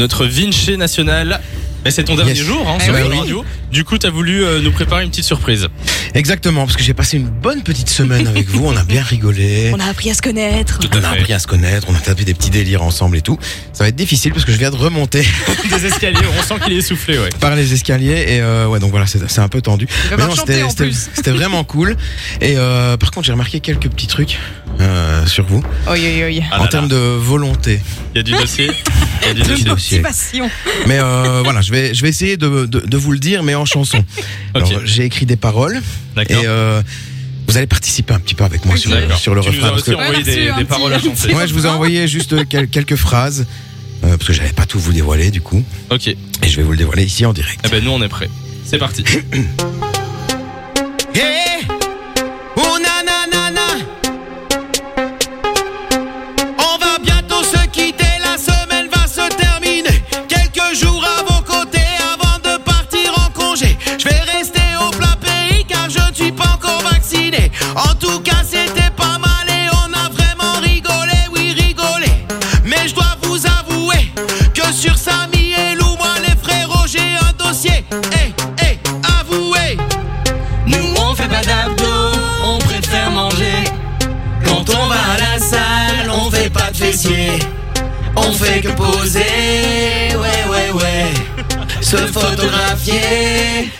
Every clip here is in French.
notre Vinci national. Mais c'est ton dernier Yes. jour hein, Eh sur oui. la radio. Du coup, t'as voulu euh, nous préparer une petite surprise. Exactement, parce que j'ai passé une bonne petite semaine avec vous, on a bien rigolé. On a appris à se connaître. Tout On a fait. appris à se connaître, on a tapé des petits délires ensemble et tout. Ça va être difficile parce que je viens de remonter Des escaliers, on sent qu'il est essoufflé, ouais. par les escaliers et euh, ouais donc voilà c'est un peu tendu. Mais non, c'était vraiment cool. Et euh, par contre j'ai remarqué quelques petits trucs euh, sur vous Oi, oi, oi. Ah en termes de volonté. Il y a du dossier. A De dossier. motivation. Mais euh, voilà je vais je vais essayer de, de, de vous le dire mais en chanson. J'ai écrit des paroles et D'accord. euh, vous allez participer un petit peu avec moi sur, sur le tu nous refrain. parce envoyé des, paroles à chanter. Ouais, je vous ai envoyé juste quel- quelques phrases euh, parce que j'avais pas tout vous dévoiler du coup Ok. et je vais vous le dévoiler ici en direct. Eh ben nous on est prêts. C'est parti. Hey, oh na On fait que poser, ouais ouais ouais. Se photographier.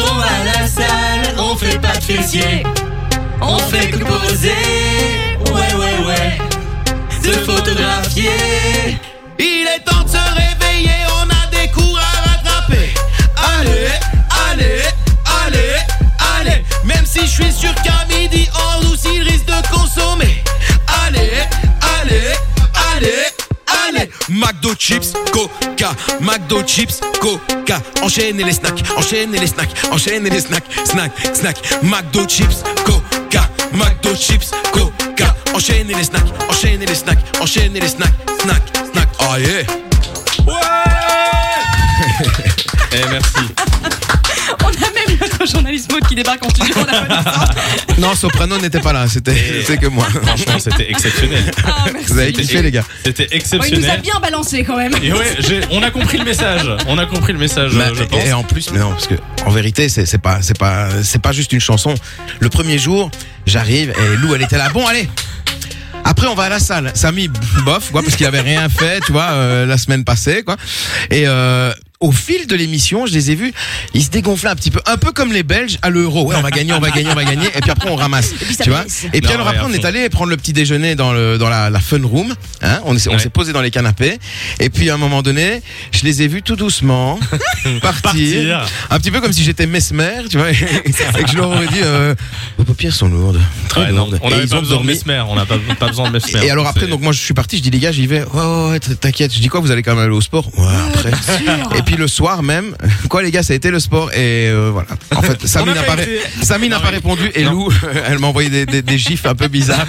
On va à la salle, on fait pas de fessiers. On fait que poser, ouais ouais ouais. Se photographier. Il est temps de se réveiller, on a des cours à rattraper. Allez, allez, allez, allez. Même si je suis sûr qu'à midi, McDo chips, coca. McDo chips, coca. Enchaînez les snacks, enchaînez les snacks, enchaînez les snacks, snack, snack. McDo chips, coca. McDo chips, coca. Enchaînez les snacks, enchaînez les snacks, enchaînez les snacks, snack, snack. Ah yeah. Eh merci. journaliste mode qui débarque en studio. On. Non, Soprano n'était pas là, c'était que moi. Franchement, c'était exceptionnel. Ah, merci. Vous avez kiffé les gars. C'était Oh, il nous a exceptionnel. bien balancé quand même. Et ouais, j'ai- on a compris le message. On a compris le message, Bah, je pense. et en plus, mais non, parce que en vérité, c'est c'est pas, c'est pas, c'est pas juste une chanson. Le premier jour, j'arrive et Lou, elle était là. Bon, allez. Après, on va à la salle. Samy, bof, quoi, parce qu'il avait rien fait, tu vois, euh, la semaine passée, quoi. Et euh, au fil de l'émission, je les ai vus, ils se dégonflaient un petit peu, un peu comme les Belges à l'euro. Ouais, on va gagner, on va gagner, on va gagner. Et puis après, on ramasse, puis ça tu vois. Et puis Non, alors ouais, après, on est allé prendre le petit déjeuner dans le dans la, la fun room. Hein, on Ouais. s'est posé dans les canapés. Et puis à un moment donné, je les ai vus tout doucement partir, Partir. un petit peu comme si j'étais mesmer, tu vois, et, et que je leur aurais dit euh, vos paupières sont lourdes, très Ouais, non, lourdes. on Et ils pas ont besoin de mesmer. On n'a pas, pas besoin de mesmer. Et alors après, donc moi je suis parti, je dis les gars, j'y vais. Ouais, ouais, ouais, t'inquiète. Je dis quoi, vous allez quand même aller au sport? Ouais, après. Puis le soir même, quoi les gars, ça a été le sport et euh, voilà. En fait, Samy n'a pas pas, été- ré- Samy n'a Non, pas mais- répondu et Non. Lou, elle m'a envoyé des, des, des gifs un peu bizarres.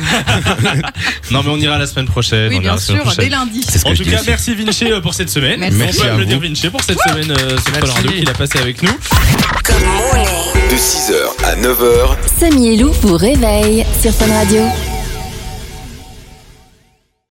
Non, mais on ira la semaine prochaine. Oui, on ira bien la semaine sûr, prochaine. dès lundi. C'est ce que En je tout dis cas, aussi. merci Vinci euh, pour cette semaine. Merci. Merci on peut à applaudir vous. Vinci pour cette semaine euh, sur Merci. Qu'il a passé avec nous. De 6h à 9h, Samy et Lou vous réveille sur Fun Radio.